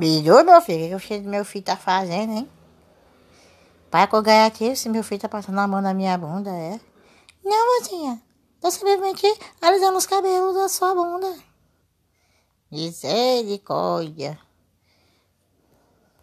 Melhor, meu filho, o que o filho do meu filho tá fazendo, hein? Para ganhar aqui, se meu filho tá passando a mão na minha bunda, é? Não, mocinha. Tá Tô simplesmente alisando os cabelos da sua bunda. Misericórdia.